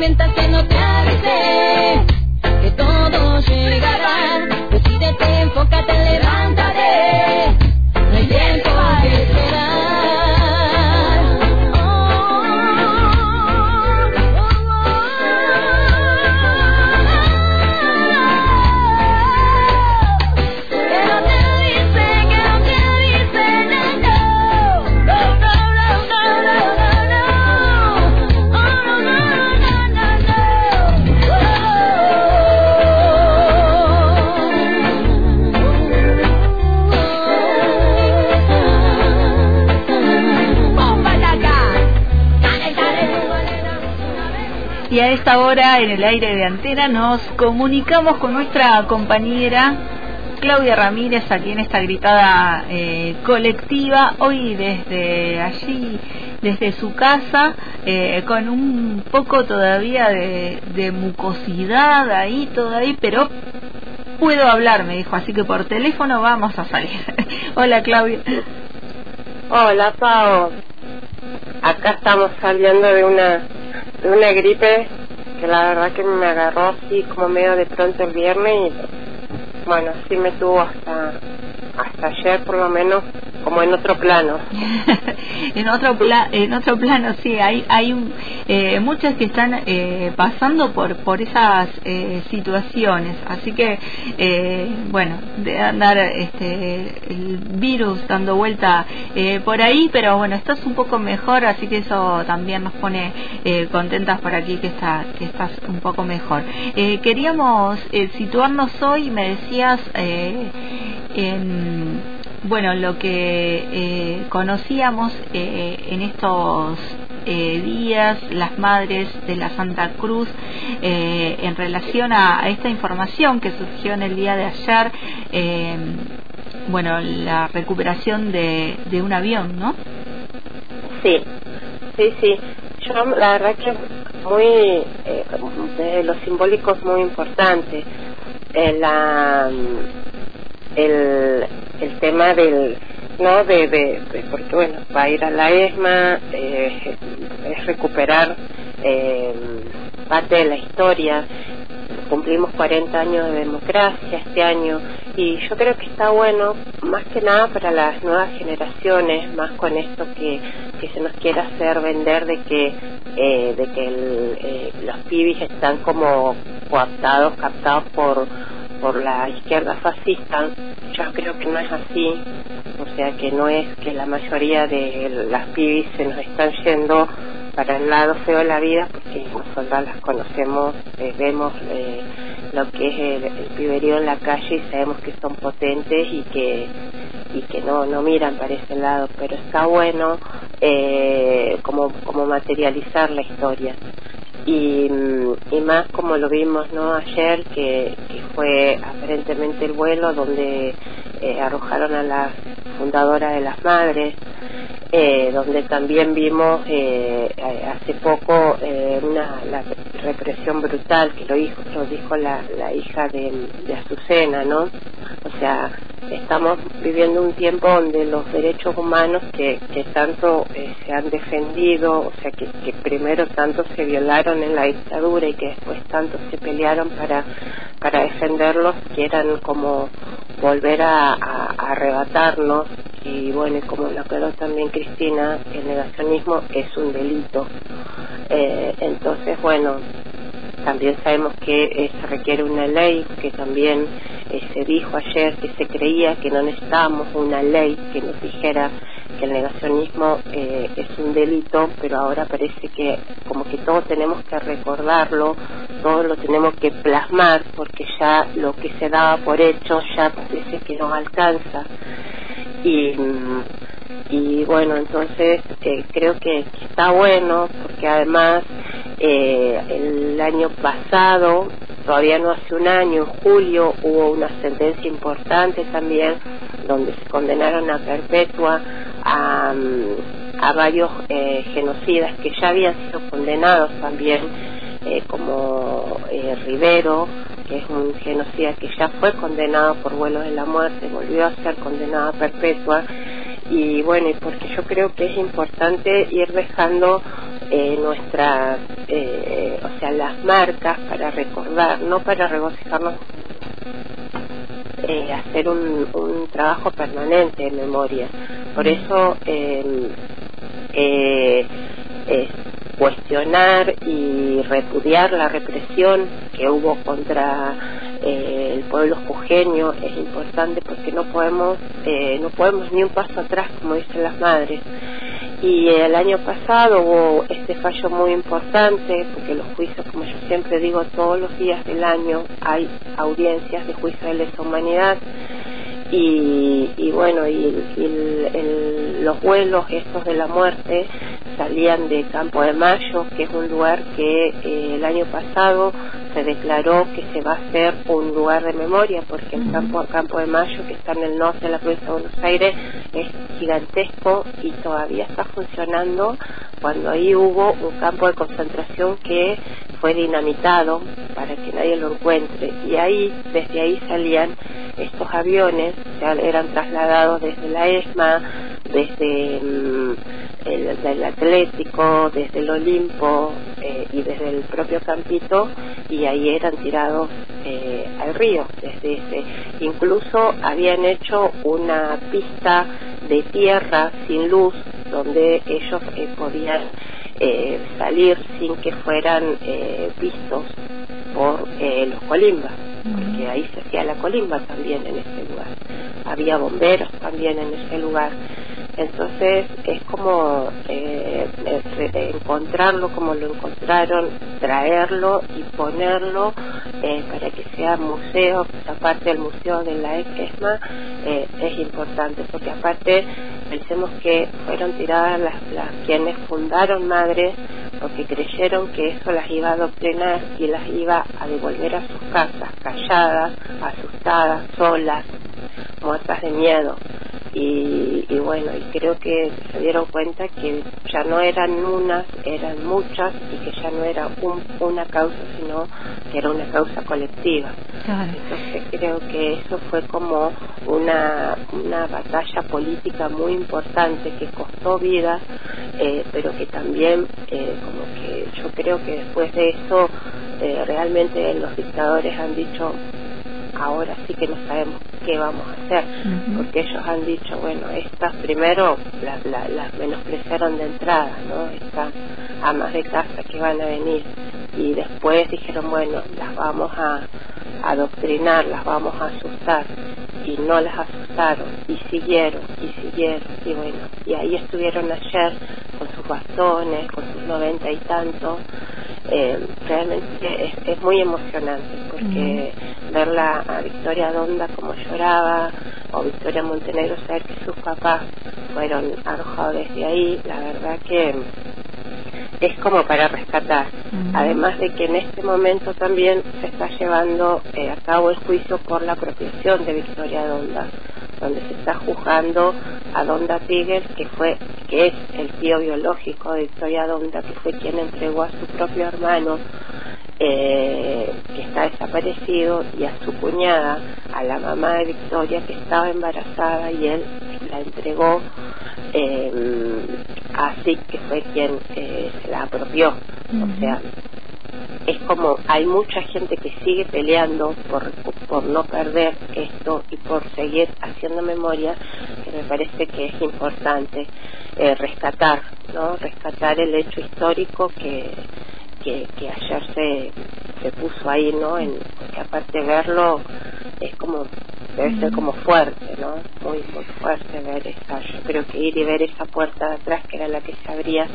mientras que no te avise que todo llegará. Esta hora, en el aire de antena, nos comunicamos con nuestra compañera Claudia Ramírez, aquí en esta gritada eh, colectiva, hoy desde allí, desde su casa, eh, con un poco todavía de, mucosidad ahí, todavía, pero puedo hablar, me dijo, así que por teléfono vamos a salir. Hola Claudia. Hola, Pau. Acá estamos saliendo de una de una gripe que la verdad que me agarró así como medio de pronto el viernes y bueno, sí me tuvo hasta hasta ayer por lo menos como en otro plano. en otro pla en otro plano sí hay hay eh, muchas que están eh, pasando por por esas eh, situaciones así que eh, bueno de andar este el virus dando vuelta eh, por ahí pero bueno estás un poco mejor así que eso también nos pone eh, contentas por aquí que está que estás un poco mejor queríamos situarnos hoy me decías en bueno, lo que eh, conocíamos eh, en estos eh, días, las madres de la Santa Cruz, eh, en relación a, esta información que surgió en el día de ayer, eh, bueno, la recuperación de, de un avión, ¿no? Sí, sí, sí. Yo la verdad que muy, eh, desde lo simbólico es muy importante. Eh, la, el, el tema del, ¿no? De, de, de- porque bueno, va a ir a la ESMA, eh, es recuperar eh, parte de la historia. Cumplimos 40 años de democracia este año y yo creo que está bueno, más que nada para las nuevas generaciones, más con esto que, que se nos quiere hacer vender de que eh, de que el, eh, los pibis están como coaptados, captados por por la izquierda fascista, yo creo que no es así, o sea que no es que la mayoría de las pibis se nos están yendo para el lado feo de la vida, porque nosotras las conocemos, eh, vemos eh, lo que es el, piberío en la calle y sabemos que son potentes y que y que no no miran para ese lado, pero está bueno eh, como como materializar la historia y, y más como lo vimos no ayer que, que fue aparentemente el vuelo donde eh, arrojaron a la fundadora de las madres eh, donde también vimos eh, hace poco eh, una la represión brutal que lo dijo lo dijo la, la hija de, de Azucena no o sea estamos viviendo un tiempo donde los derechos humanos que, que tanto eh, se han defendido, o sea, que, que primero tanto se violaron en la dictadura y que después tanto se pelearon para, para defenderlos, quieran como volver a, a- a arrebatarnos. Y bueno, y como lo aclaró también Cristina, el negacionismo es un delito. Eh, entonces, bueno, también sabemos que eh, se requiere una ley, que también se dijo ayer que se creía que no necesitábamos una ley que nos dijera que el negacionismo eh, es un delito, pero ahora parece que como que todos tenemos que recordarlo, todos lo tenemos que plasmar, porque ya lo que se daba por hecho ya parece que no alcanza. Y, y bueno, entonces eh, creo que está bueno, porque además eh, el año pasado, todavía no hace un año, en julio, hubo una sentencia importante también donde se condenaron a perpetua a, a varios eh, genocidas que ya habían sido condenados también, eh, como eh, Rivero, que es un genocida que ya fue condenado por vuelos de la muerte, volvió a ser condenado a perpetua. Y bueno, y porque yo creo que es importante ir dejando eh, nuestras, eh, o sea, las marcas para recordar, no para regocijarnos, eh, hacer un, un trabajo permanente de memoria. Por eso eh, eh, cuestionar y repudiar la represión que hubo contra eh, el pueblo jujeño es importante porque no podemos eh, no podemos ni un paso atrás como dicen las madres y el año pasado hubo este fallo muy importante porque los juicios como yo siempre digo todos los días del año hay audiencias de juicio de lesa humanidad y, y bueno y, y el- el- los vuelos estos de la muerte salían de Campo de Mayo que es un lugar que eh, el año pasado se declaró que se va a hacer un lugar de memoria porque el campo, Campo de Mayo que está en el norte de la provincia de Buenos Aires es gigantesco y todavía está funcionando cuando ahí hubo un campo de concentración que fue dinamitado para que nadie lo encuentre. Y ahí desde ahí salían estos aviones eran trasladados desde la ESMA desde mm, el, del Atlético desde el Olimpo eh, y desde el propio Campito y ahí eran tirados eh, al río. Desde ese incluso habían hecho una pista de tierra sin luz donde ellos eh, podían eh, salir sin que fueran eh, vistos por eh, los colimbas, ahí se hacía la colimba también en ese lugar. Había bomberos también en ese lugar. Entonces es como eh, eh, encontrarlo como lo encontraron, traerlo y ponerlo eh, para que sea museo, aparte del museo de la ESMA, eh, es importante, porque aparte pensemos que fueron tiradas las, las quienes fundaron madres porque creyeron que eso las iba a adoctrinar y las iba a devolver a sus casas calladas, asustadas, solas, muertas de miedo. Y, y bueno, y creo que se dieron cuenta que ya no eran unas, eran muchas y que ya no era un- una causa, sino que era una causa colectiva. Claro. Entonces creo que eso fue como una, una batalla política muy importante que costó vidas, eh, pero que también eh, como que yo creo que después de eso eh, realmente los dictadores han dicho ahora sí que no sabemos qué vamos a hacer porque ellos han dicho bueno estas primero las la, menospreciaron de entrada no estas amas de casa que van a venir y después dijeron bueno las vamos a adoctrinar las vamos a asustar y no las asustaron y siguieron y siguieron y bueno y ahí estuvieron ayer con sus bastones con sus noventa y tantos eh, realmente es, es muy emocionante porque verla a Victoria Donda como lloraba o Victoria Montenegro saber que sus papás fueron arrojados desde ahí la verdad que es como para rescatar. Además de que en este momento también se está llevando eh, a cabo el juicio por la apropiación de Victoria Donda donde se está juzgando a Donda Tigers que fue que es el tío biológico de Victoria Donda que fue quien entregó a su propio hermano eh, que está desaparecido y a su cuñada a la mamá de Victoria que estaba embarazada y él la entregó eh, así que fue quien eh, se la apropió. O sea es como hay mucha gente que sigue peleando por, por no perder esto y por seguir haciendo memoria que me parece que es importante eh, rescatar no rescatar el hecho histórico que que, que ayer se, se puso ahí no en, porque aparte verlo es como debe ser como fuerte no muy muy fuerte ver esa yo creo que ir y ver esa puerta de atrás que era la que se abría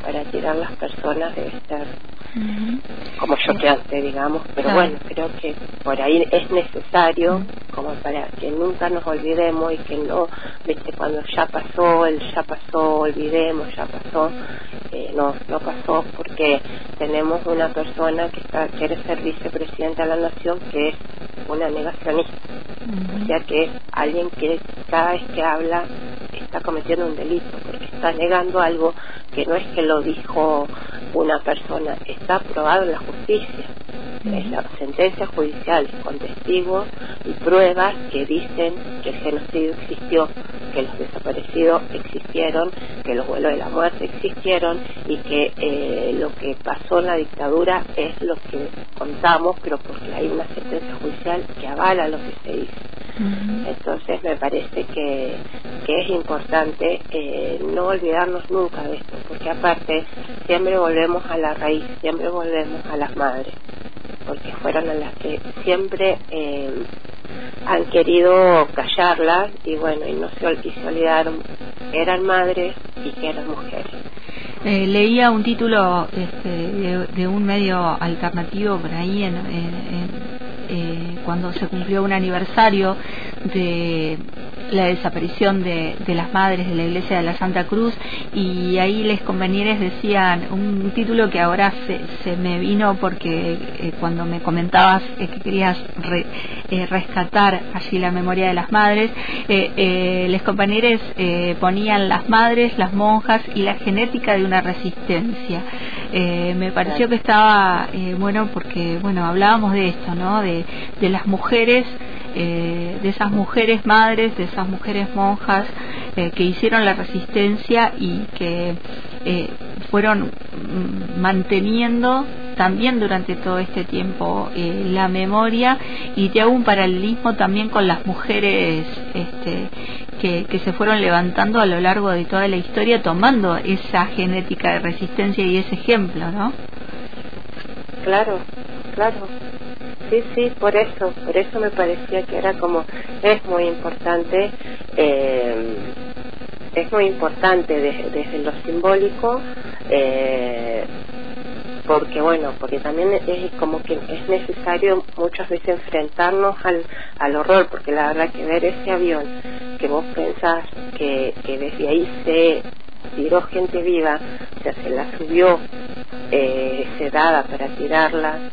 para tirar las personas debe ser Ujú. como choqueante, digamos, pero Claro. bueno, creo que por ahí es necesario como para que nunca nos olvidemos y que no, viste, cuando ya pasó, el ya pasó, olvidemos, ya pasó, eh, no, no pasó porque tenemos una persona que está, quiere ser vicepresidenta de la nación que es una negacionista, o sea que es alguien que cada vez que habla está cometiendo un delito porque está negando algo que no es que lo dijo una persona, está aprobado en la justicia. Es la sentencia judicial con testigos y pruebas que dicen que el genocidio existió. que los desaparecidos existieron, que los vuelos de la muerte existieron y que eh, lo que pasó en la dictadura es lo que contamos, pero porque hay una sentencia judicial que avala lo que se hizo. Entonces me parece que, que es importante eh, no olvidarnos nunca de esto, porque aparte siempre volvemos a la raíz, siempre volvemos a las madres, porque fueron a las que siempre eh, han querido callarlas y bueno, y no se, y se olvidaron que eran madres y que eran mujeres. Eh, leía un título este, de, de un medio alternativo por ahí en, en- en, cuando se cumplió un aniversario de la desaparición de, las madres de la iglesia de la Santa Cruz y ahí les compañeros decían un título que ahora se, me vino porque eh, cuando me comentabas eh, que querías eh, rescatar allí la memoria de las madres, les compañeros ponían las madres, las monjas y la genética de una resistencia. Eh, me pareció que estaba eh, bueno porque bueno hablábamos de esto, ¿no? De, de las mujeres eh, de esas mujeres madres, de esas mujeres monjas eh, que hicieron la resistencia y que eh, fueron mm, manteniendo también durante todo este tiempo eh, la memoria y te hago un paralelismo también con las mujeres este, que, se fueron levantando a lo largo de toda la historia tomando esa genética de resistencia y ese ejemplo, ¿no? Claro, claro. Sí, sí, por eso, por eso me parecía que era como, es muy importante, eh, es muy importante desde, desde lo simbólico, eh, porque bueno, porque también es como que es necesario muchas veces enfrentarnos al, al horror, porque la verdad que ver ese avión que vos pensás que, que desde ahí se tiró gente viva, o sea, se la subió eh, sedada para tirarla,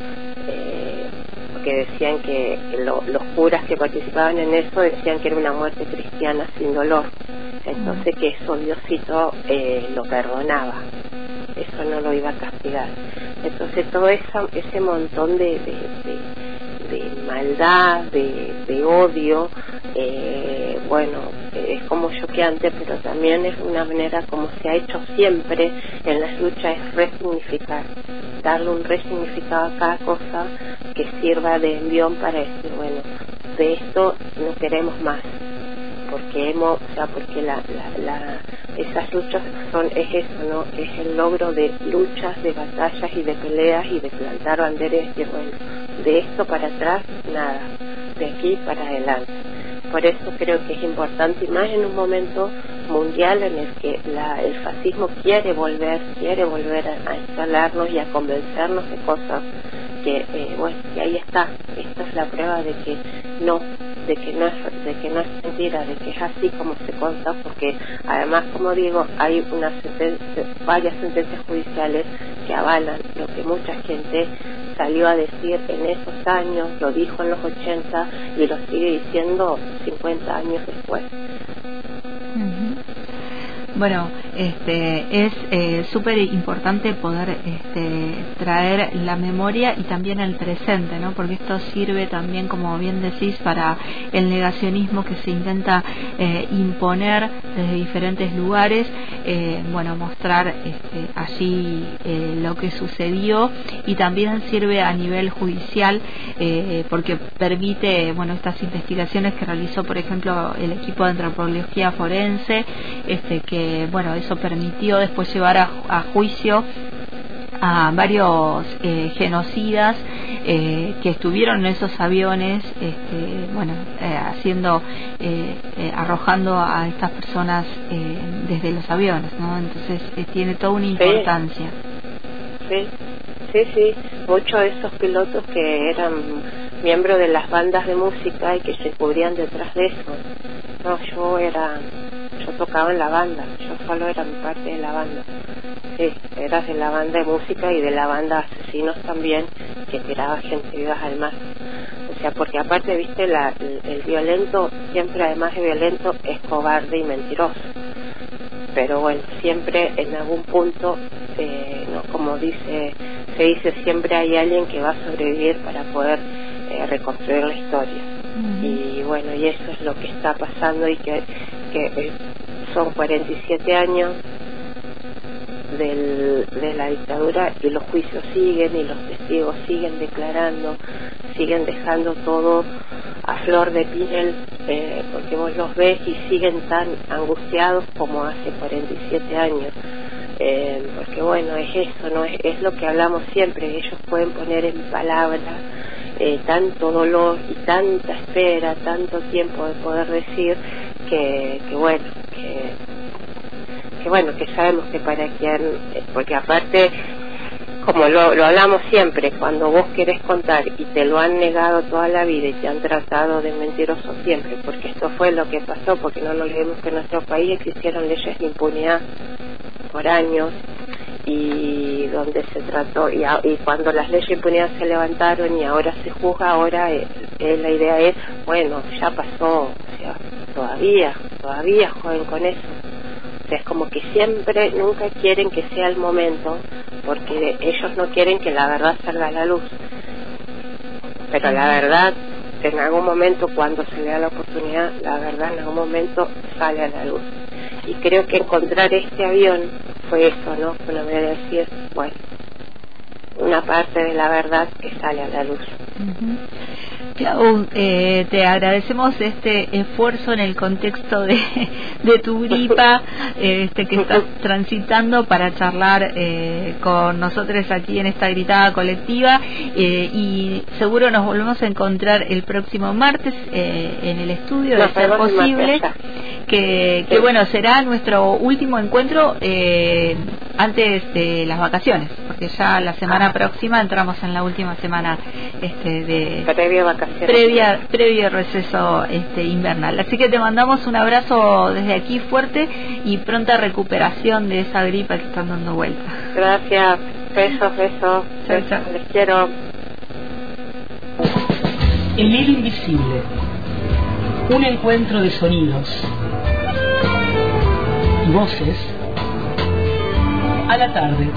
eh, porque decían que lo- los curas que participaban en eso decían que era una muerte cristiana sin dolor, entonces que eso Diosito eh, lo perdonaba, eso no lo iba a castigar. Entonces todo esa, ese montón de, de, de- de maldad, de, de odio, eh, bueno, es como choqueante, pero también es una manera como se ha hecho siempre en las luchas, es resignificar, darle un resignificado a cada cosa que sirva de envión para decir, bueno, de esto no queremos más porque hemos, o sea, porque la, la, la- esas luchas son, es eso, ¿no? Es el logro de luchas, de batallas y de peleas y de plantar banderas decir, bueno, de esto para atrás, nada, de aquí para adelante. Por eso creo que es importante, y más en un momento mundial en el que la, el fascismo quiere volver, quiere volver a, a instalarnos y a convencernos de cosas que, eh, bueno, que ahí está, esta es la prueba de que no, de que no es, de que no es mentira, de que es así como se cuenta, porque además, como digo, hay una sentencia, varias sentencias judiciales que avalan lo que mucha gente salió a decir en esos años, lo dijo en los 80 y lo sigue diciendo 50 años después. Bueno, este, es eh, súper importante poder este, traer la memoria y también el presente, ¿no? Porque esto sirve también, como bien decís, para el negacionismo que se intenta eh, imponer desde diferentes lugares, eh, bueno, mostrar este, allí eh, lo que sucedió y también sirve a nivel judicial eh, porque permite, bueno, estas investigaciones que realizó, por ejemplo, el equipo de antropología forense, este, que bueno, eso permitió después llevar a, a juicio a varios eh, genocidas eh, que estuvieron en esos aviones, este, bueno, eh, haciendo, eh, eh, arrojando a estas personas eh, desde los aviones, ¿no? Entonces tiene toda una importancia. Sí, sí, sí. Muchos de esos pilotos que eran miembros de las bandas de música y que se cubrían detrás de eso. No, yo era, yo tocaba en la banda, yo solo era mi parte de la banda. Sí, eras de la banda de música y de la banda asesinos también, que tiraba gente viva al mar. O sea, porque aparte, viste, la, el, el violento, siempre además de violento, es cobarde y mentiroso pero bueno, siempre en algún punto, eh, no, como dice, se dice, siempre hay alguien que va a sobrevivir para poder eh, reconstruir la historia. Y bueno, y eso es lo que está pasando y que que eh, son 47 años del, de la dictadura y los juicios siguen y los testigos siguen declarando, siguen dejando todo a flor de piel, eh, porque vos los ves y siguen tan angustiados como hace 47 años. Eh, porque bueno, es eso, no es, es lo que hablamos siempre, ellos pueden poner en palabras eh, tanto dolor y tanta espera, tanto tiempo de poder decir que, que bueno, que bueno, que sabemos que para quien, porque aparte, como lo, lo hablamos siempre, cuando vos querés contar y te lo han negado toda la vida y te han tratado de mentiroso siempre, porque esto fue lo que pasó, porque no nos olvidemos que en nuestro país existieron leyes de impunidad por años y donde se trató y, a- y cuando las leyes de impunidad se levantaron y ahora se juzga ahora eh, la idea es bueno ya pasó o sea todavía todavía jueguen con eso es como que siempre nunca quieren que sea el momento porque ellos no quieren que la verdad salga a la luz pero la verdad en algún momento cuando se le da la oportunidad la verdad en algún momento sale a la luz y creo que encontrar este avión fue eso, ¿no? Una manera de decir, bueno, una parte de la verdad que sale a la luz. Clau, eh, te agradecemos este esfuerzo en el contexto de, de tu gripa este, que estás transitando para charlar eh, con nosotros aquí en esta gritada colectiva eh, y seguro nos volvemos a encontrar el próximo martes eh, en el estudio de ser posible que, que bueno será nuestro último encuentro eh, antes de las vacaciones porque ya la semana Ah. próxima entramos en la última semana este, de Previo a vacaciones. previa previo receso este invernal así que te mandamos un abrazo desde aquí fuerte y pronta recuperación de esa gripa que están dando vuelta Gracias, besos, besos. Chao, chao. Les quiero. El hilo invisible. Un encuentro de sonidos y voces a la tarde.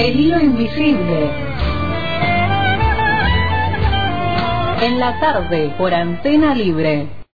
El hilo invisible. En la tarde por antena libre.